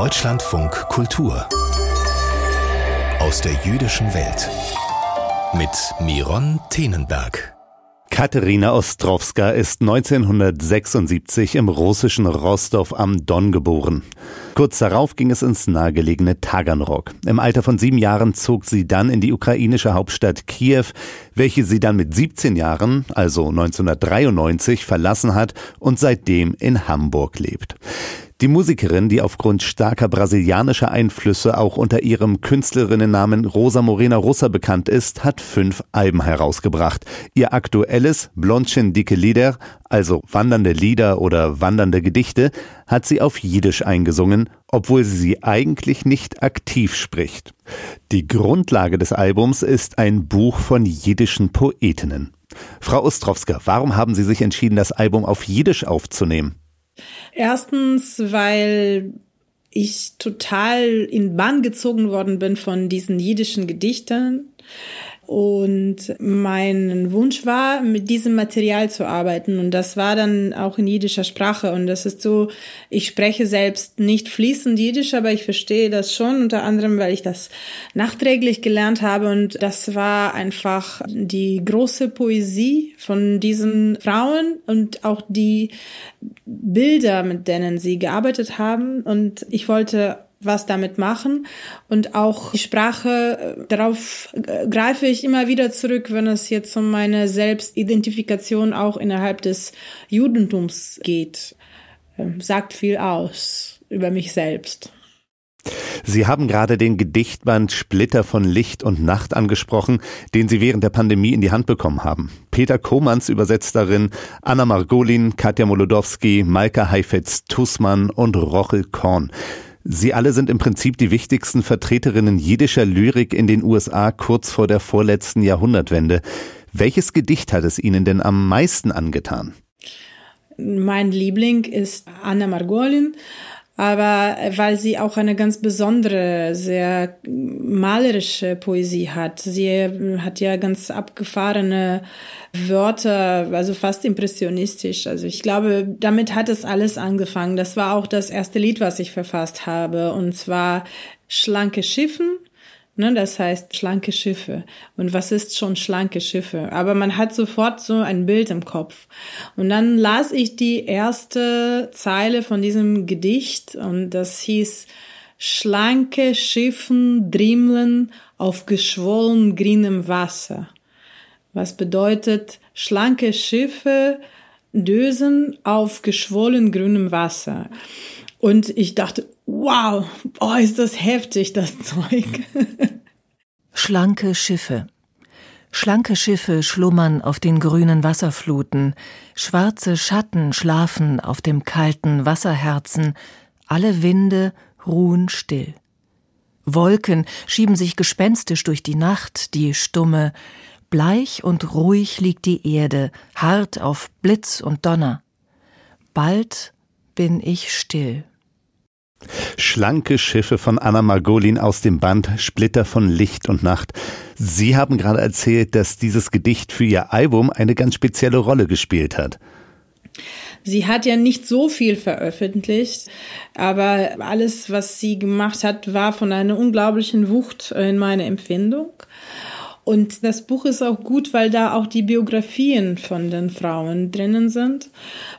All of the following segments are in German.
Deutschlandfunk Kultur aus der jüdischen Welt mit Miron Tenenberg. Katharina Ostrowska ist 1976 im russischen Rostov am Don geboren. Kurz darauf ging es ins nahegelegene Taganrog. Im Alter von sieben Jahren zog sie dann in die ukrainische Hauptstadt Kiew, welche sie dann mit 17 Jahren, also 1993, verlassen hat und seitdem in Hamburg lebt. Die Musikerin, die aufgrund starker brasilianischer Einflüsse auch unter ihrem Künstlerinnennamen Rosa Morena Russa bekannt ist, hat fünf Alben herausgebracht. Ihr aktuelles Blondchen dicke Lieder, also wandernde Lieder oder wandernde Gedichte, hat sie auf Jiddisch eingesungen, obwohl sie sie eigentlich nicht aktiv spricht. Die Grundlage des Albums ist ein Buch von jiddischen Poetinnen. Frau Ostrowska, warum haben Sie sich entschieden, das Album auf Jiddisch aufzunehmen? Erstens, weil ich total in Bann gezogen worden bin von diesen jiddischen Gedichten. Und mein Wunsch war, mit diesem Material zu arbeiten. Und das war dann auch in jiddischer Sprache. Und das ist so, ich spreche selbst nicht fließend Jiddisch, aber ich verstehe das schon, unter anderem, weil ich das nachträglich gelernt habe. Und das war einfach die große Poesie von diesen Frauen und auch die Bilder, mit denen sie gearbeitet haben. Und ich wollte was damit machen. Und auch die Sprache, äh, darauf äh, greife ich immer wieder zurück, wenn es jetzt um meine Selbstidentifikation auch innerhalb des Judentums geht. Ähm, sagt viel aus über mich selbst. Sie haben gerade den Gedichtband Splitter von Licht und Nacht angesprochen, den Sie während der Pandemie in die Hand bekommen haben. Peter Komans übersetzt darin Anna Margolin, Katja Molodowski, Malka Heifetz-Tussmann und Rochel Korn. Sie alle sind im Prinzip die wichtigsten Vertreterinnen jiddischer Lyrik in den USA kurz vor der vorletzten Jahrhundertwende. Welches Gedicht hat es Ihnen denn am meisten angetan? Mein Liebling ist Anna Margolin aber weil sie auch eine ganz besondere, sehr malerische Poesie hat. Sie hat ja ganz abgefahrene Wörter, also fast impressionistisch. Also ich glaube, damit hat es alles angefangen. Das war auch das erste Lied, was ich verfasst habe, und zwar Schlanke Schiffen Ne, das heißt schlanke Schiffe. Und was ist schon schlanke Schiffe? Aber man hat sofort so ein Bild im Kopf. Und dann las ich die erste Zeile von diesem Gedicht und das hieß Schlanke Schiffen drimmeln auf geschwollen grünem Wasser. Was bedeutet schlanke Schiffe dösen auf geschwollen grünem Wasser. Und ich dachte, wow, oh, ist das heftig, das Zeug. Schlanke Schiffe. Schlanke Schiffe schlummern auf den grünen Wasserfluten, schwarze Schatten schlafen auf dem kalten Wasserherzen, alle Winde ruhen still. Wolken schieben sich gespenstisch durch die Nacht, die stumme, bleich und ruhig liegt die Erde, hart auf Blitz und Donner. Bald bin ich still. Schlanke Schiffe von Anna Margolin aus dem Band Splitter von Licht und Nacht. Sie haben gerade erzählt, dass dieses Gedicht für Ihr Album eine ganz spezielle Rolle gespielt hat. Sie hat ja nicht so viel veröffentlicht, aber alles, was sie gemacht hat, war von einer unglaublichen Wucht in meiner Empfindung. Und das Buch ist auch gut, weil da auch die Biografien von den Frauen drinnen sind,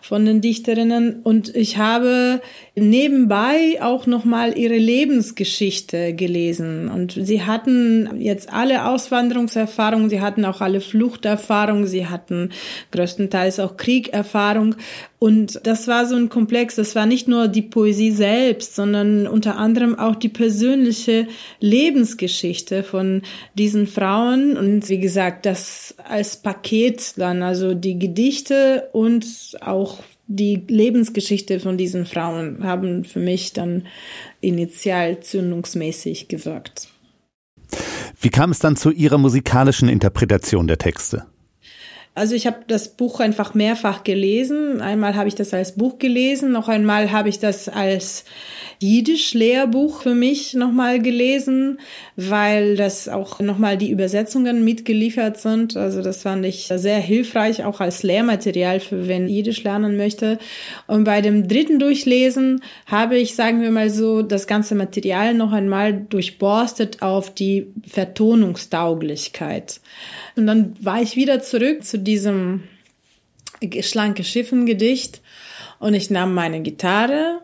von den Dichterinnen. Und ich habe nebenbei auch nochmal ihre Lebensgeschichte gelesen. Und sie hatten jetzt alle Auswanderungserfahrungen, sie hatten auch alle Fluchterfahrungen, sie hatten größtenteils auch Kriegerfahrung. Und das war so ein Komplex. Das war nicht nur die Poesie selbst, sondern unter anderem auch die persönliche Lebensgeschichte von diesen Frauen. Und wie gesagt, das als Paket dann, also die Gedichte und auch die Lebensgeschichte von diesen Frauen haben für mich dann initial zündungsmäßig gewirkt. Wie kam es dann zu Ihrer musikalischen Interpretation der Texte? Also ich habe das Buch einfach mehrfach gelesen. Einmal habe ich das als Buch gelesen, noch einmal habe ich das als Jiddisch-Lehrbuch für mich nochmal gelesen, weil das auch nochmal die Übersetzungen mitgeliefert sind. Also das fand ich sehr hilfreich, auch als Lehrmaterial für wen Jiddisch lernen möchte. Und bei dem dritten Durchlesen habe ich, sagen wir mal so, das ganze Material noch einmal durchborstet auf die Vertonungstauglichkeit. Und dann war ich wieder zurück zu diesem schlanke Schiffen Gedicht und ich nahm meine Gitarre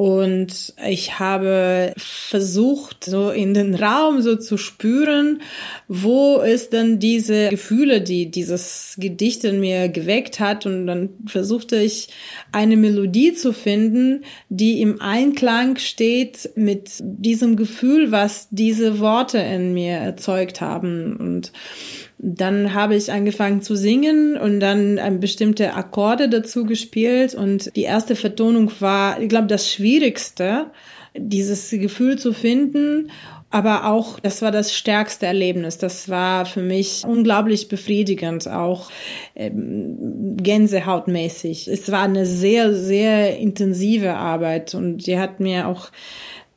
und ich habe versucht, so in den Raum so zu spüren, wo ist denn diese Gefühle, die dieses Gedicht in mir geweckt hat. Und dann versuchte ich eine Melodie zu finden, die im Einklang steht mit diesem Gefühl, was diese Worte in mir erzeugt haben. Und dann habe ich angefangen zu singen und dann ähm, bestimmte Akkorde dazu gespielt und die erste Vertonung war, ich glaube, das Schwierigste, dieses Gefühl zu finden. Aber auch, das war das stärkste Erlebnis. Das war für mich unglaublich befriedigend, auch ähm, gänsehautmäßig. Es war eine sehr, sehr intensive Arbeit und die hat mir auch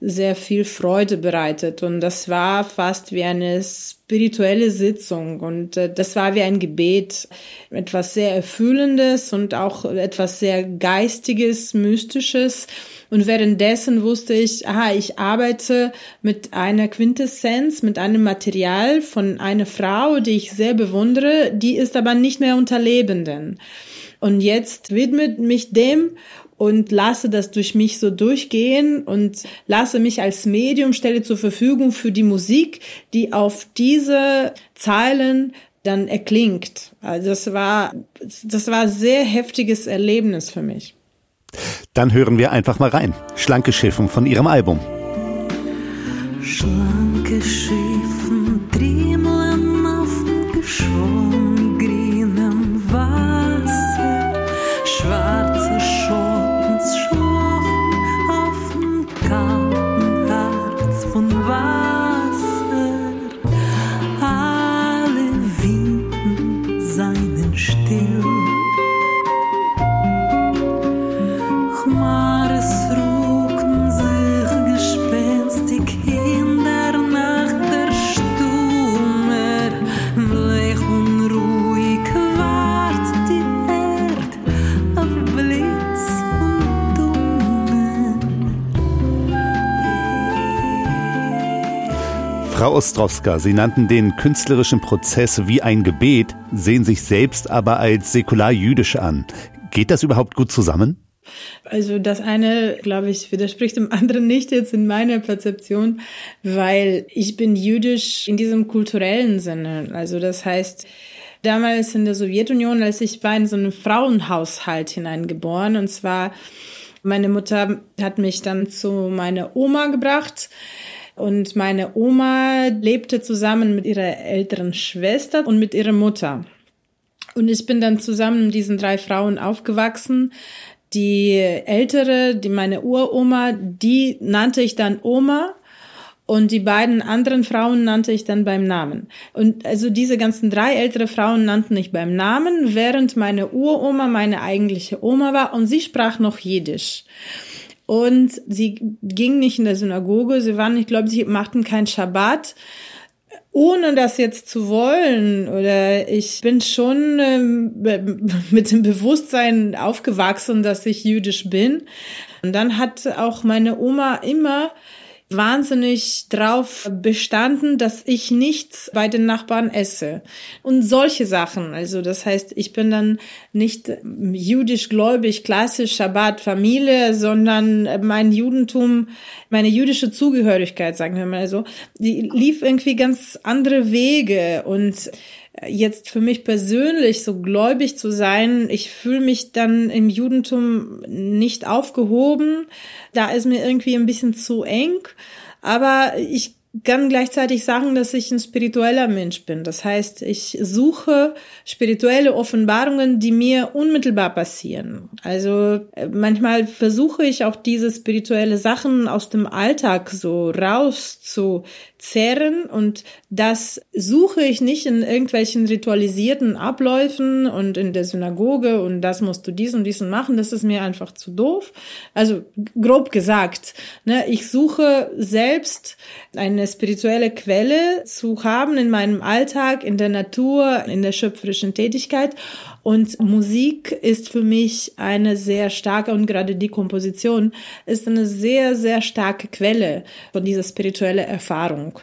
sehr viel Freude bereitet. Und das war fast wie eine spirituelle Sitzung. Und äh, das war wie ein Gebet. Etwas sehr Erfüllendes und auch etwas sehr Geistiges, Mystisches. Und währenddessen wusste ich, aha, ich arbeite mit einer Quintessenz, mit einem Material von einer Frau, die ich sehr bewundere, die ist aber nicht mehr unter Lebenden. Und jetzt widmet mich dem und lasse das durch mich so durchgehen und lasse mich als Medium stelle zur Verfügung für die Musik, die auf diese Zeilen dann erklingt. Also das war, das war sehr heftiges Erlebnis für mich. Dann hören wir einfach mal rein. Schlanke Schiffen von ihrem Album. Schlanke Schiffen dremeln auf dem Geschwung Frau Ostrowska, Sie nannten den künstlerischen Prozess wie ein Gebet, sehen sich selbst aber als säkular-jüdisch an. Geht das überhaupt gut zusammen? Also das eine, glaube ich, widerspricht dem anderen nicht jetzt in meiner Perzeption, weil ich bin jüdisch in diesem kulturellen Sinne. Also das heißt, damals in der Sowjetunion, als ich war in so einen Frauenhaushalt hineingeboren und zwar meine Mutter hat mich dann zu meiner Oma gebracht. Und meine Oma lebte zusammen mit ihrer älteren Schwester und mit ihrer Mutter. Und ich bin dann zusammen mit diesen drei Frauen aufgewachsen. Die ältere, die meine Uroma, die nannte ich dann Oma. Und die beiden anderen Frauen nannte ich dann beim Namen. Und also diese ganzen drei ältere Frauen nannten ich beim Namen, während meine Uroma meine eigentliche Oma war und sie sprach noch Jiddisch. Und sie ging nicht in der Synagoge, sie waren, ich glaube, sie machten kein Schabbat ohne das jetzt zu wollen oder ich bin schon ähm, mit dem Bewusstsein aufgewachsen, dass ich jüdisch bin. Und dann hat auch meine Oma immer wahnsinnig drauf bestanden, dass ich nichts bei den Nachbarn esse. Und solche Sachen. Also das heißt, ich bin dann nicht jüdisch gläubig, klassisch Schabbat, Familie, sondern mein Judentum, meine jüdische Zugehörigkeit, sagen wir mal so, die lief irgendwie ganz andere Wege und jetzt für mich persönlich so gläubig zu sein, ich fühle mich dann im Judentum nicht aufgehoben. Da ist mir irgendwie ein bisschen zu eng. Aber ich kann gleichzeitig sagen, dass ich ein spiritueller Mensch bin. Das heißt, ich suche spirituelle Offenbarungen, die mir unmittelbar passieren. Also äh, manchmal versuche ich auch diese spirituelle Sachen aus dem Alltag so rauszuziehen zehren und das suche ich nicht in irgendwelchen ritualisierten Abläufen und in der Synagoge und das musst du dies und diesen machen, das ist mir einfach zu doof. Also grob gesagt, ne, ich suche selbst eine spirituelle Quelle zu haben in meinem Alltag, in der Natur, in der schöpferischen Tätigkeit und Musik ist für mich eine sehr starke und gerade die Komposition ist eine sehr, sehr starke Quelle von dieser spirituellen Erfahrung.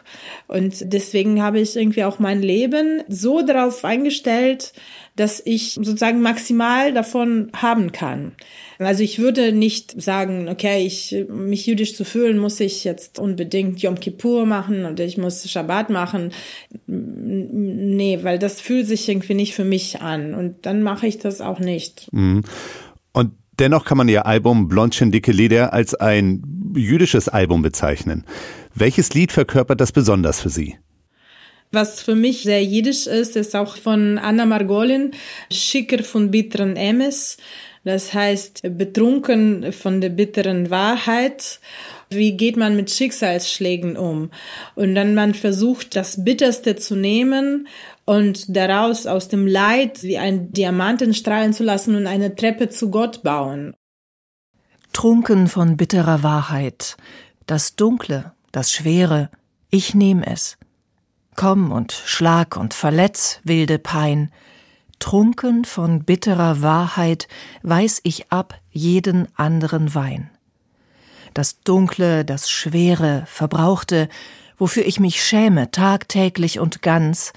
Und deswegen habe ich irgendwie auch mein Leben so darauf eingestellt, dass ich sozusagen maximal davon haben kann. Also ich würde nicht sagen, okay, ich, mich jüdisch zu fühlen, muss ich jetzt unbedingt Yom Kippur machen und ich muss Shabbat machen. Nee, weil das fühlt sich irgendwie nicht für mich an und dann mache ich das auch nicht. Mhm. Und dennoch kann man ihr Album Blondchen dicke Lieder als ein jüdisches Album bezeichnen. Welches Lied verkörpert das besonders für Sie? Was für mich sehr jiddisch ist, ist auch von Anna Margolin, Schicker von bitteren Emes. Das heißt, betrunken von der bitteren Wahrheit. Wie geht man mit Schicksalsschlägen um? Und dann man versucht, das Bitterste zu nehmen und daraus aus dem Leid wie ein Diamanten strahlen zu lassen und eine Treppe zu Gott bauen. Trunken von bitterer Wahrheit, das Dunkle, das Schwere, ich nehm es. Komm und schlag und verletz, wilde Pein. Trunken von bitterer Wahrheit weiß ich ab jeden anderen Wein. Das Dunkle, das Schwere, Verbrauchte, wofür ich mich schäme, tagtäglich und ganz,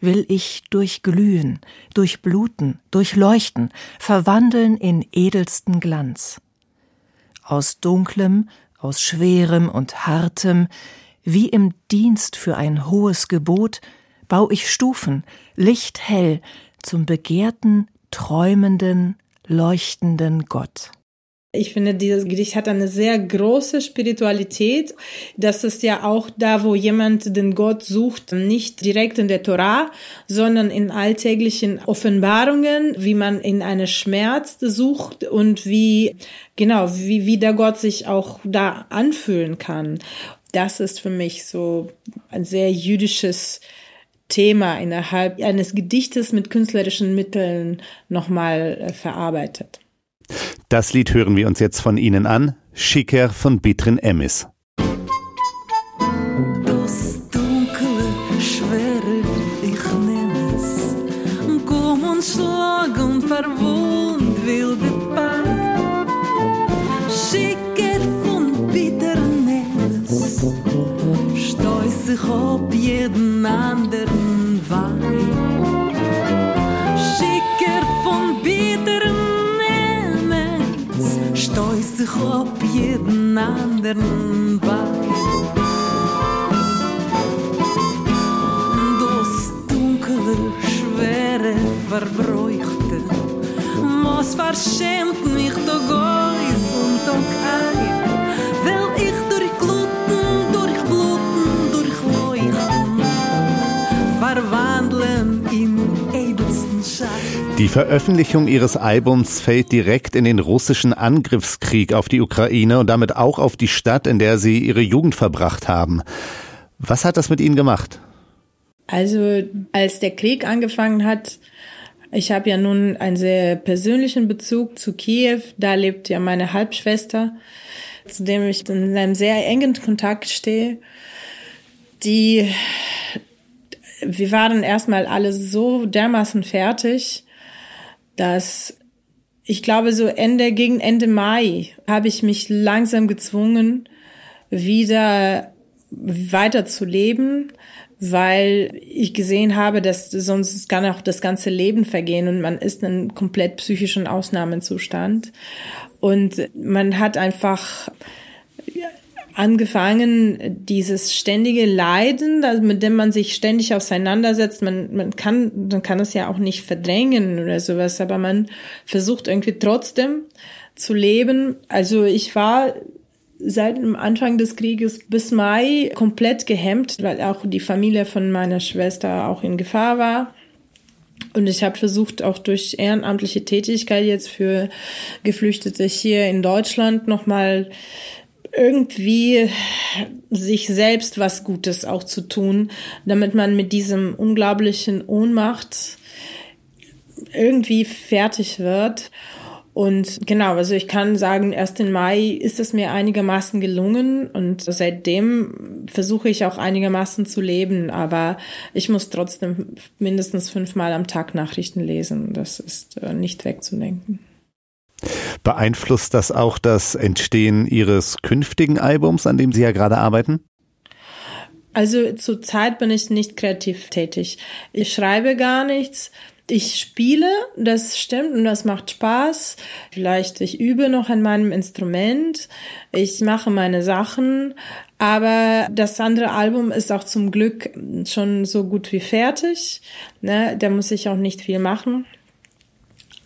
will ich durchglühen, durchbluten, durchleuchten, verwandeln in edelsten Glanz. Aus Dunklem, aus Schwerem und Hartem wie im Dienst für ein hohes Gebot, bau ich Stufen, lichthell, zum begehrten, träumenden, leuchtenden Gott. Ich finde, dieses Gedicht hat eine sehr große Spiritualität. Das ist ja auch da, wo jemand den Gott sucht, nicht direkt in der Torah, sondern in alltäglichen Offenbarungen, wie man in eine Schmerz sucht und wie, genau, wie, wie der Gott sich auch da anfühlen kann das ist für mich so ein sehr jüdisches Thema innerhalb eines Gedichtes mit künstlerischen Mitteln nochmal äh, verarbeitet. Das Lied hören wir uns jetzt von Ihnen an. Schicker von Bitrin Emis. Anderen Wein. Schicker von bitteren Nemes. Stoß sich ob jeden anderen Wein. Das dunkle, schwere, verbräuchte, was verschämt mich doch Geus und doch ein, Die Veröffentlichung ihres Albums fällt direkt in den russischen Angriffskrieg auf die Ukraine und damit auch auf die Stadt, in der sie ihre Jugend verbracht haben. Was hat das mit Ihnen gemacht? Also als der Krieg angefangen hat, ich habe ja nun einen sehr persönlichen Bezug zu Kiew. Da lebt ja meine Halbschwester, zu dem ich in einem sehr engen Kontakt stehe. Die, wir waren erstmal alle so dermaßen fertig, dass ich glaube, so Ende, gegen Ende Mai habe ich mich langsam gezwungen, wieder weiter zu leben, weil ich gesehen habe, dass sonst kann auch das ganze Leben vergehen und man ist in einem komplett psychischen Ausnahmezustand. Und man hat einfach angefangen, dieses ständige Leiden, mit dem man sich ständig auseinandersetzt, man, man kann, man kann es ja auch nicht verdrängen oder sowas, aber man versucht irgendwie trotzdem zu leben. Also ich war seit dem Anfang des Krieges bis Mai komplett gehemmt, weil auch die Familie von meiner Schwester auch in Gefahr war. Und ich habe versucht, auch durch ehrenamtliche Tätigkeit jetzt für Geflüchtete hier in Deutschland nochmal irgendwie sich selbst was Gutes auch zu tun, damit man mit diesem unglaublichen Ohnmacht irgendwie fertig wird. Und genau, also ich kann sagen, erst im Mai ist es mir einigermaßen gelungen und seitdem versuche ich auch einigermaßen zu leben, aber ich muss trotzdem mindestens fünfmal am Tag Nachrichten lesen. Das ist äh, nicht wegzudenken. Beeinflusst das auch das Entstehen Ihres künftigen Albums, an dem Sie ja gerade arbeiten? Also zurzeit bin ich nicht kreativ tätig. Ich schreibe gar nichts. Ich spiele, das stimmt und das macht Spaß. Vielleicht ich übe noch an meinem Instrument. Ich mache meine Sachen. Aber das andere Album ist auch zum Glück schon so gut wie fertig. Ne? Da muss ich auch nicht viel machen.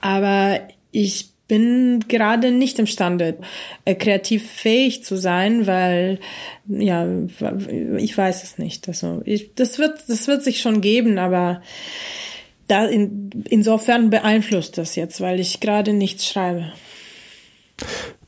Aber ich bin gerade nicht imstande, äh, kreativ fähig zu sein, weil ja, ich weiß es nicht. Also ich, das wird, das wird sich schon geben, aber da in, insofern beeinflusst das jetzt, weil ich gerade nichts schreibe.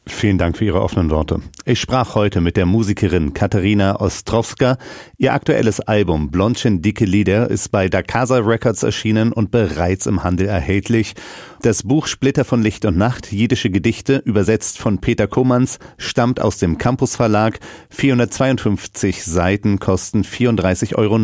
Vielen Dank für Ihre offenen Worte. Ich sprach heute mit der Musikerin Katharina Ostrowska. Ihr aktuelles Album Blondchen Dicke Lieder ist bei Dakasa Records erschienen und bereits im Handel erhältlich. Das Buch Splitter von Licht und Nacht, jiddische Gedichte, übersetzt von Peter Kommans, stammt aus dem Campus Verlag. 452 Seiten kosten 34,90 Euro.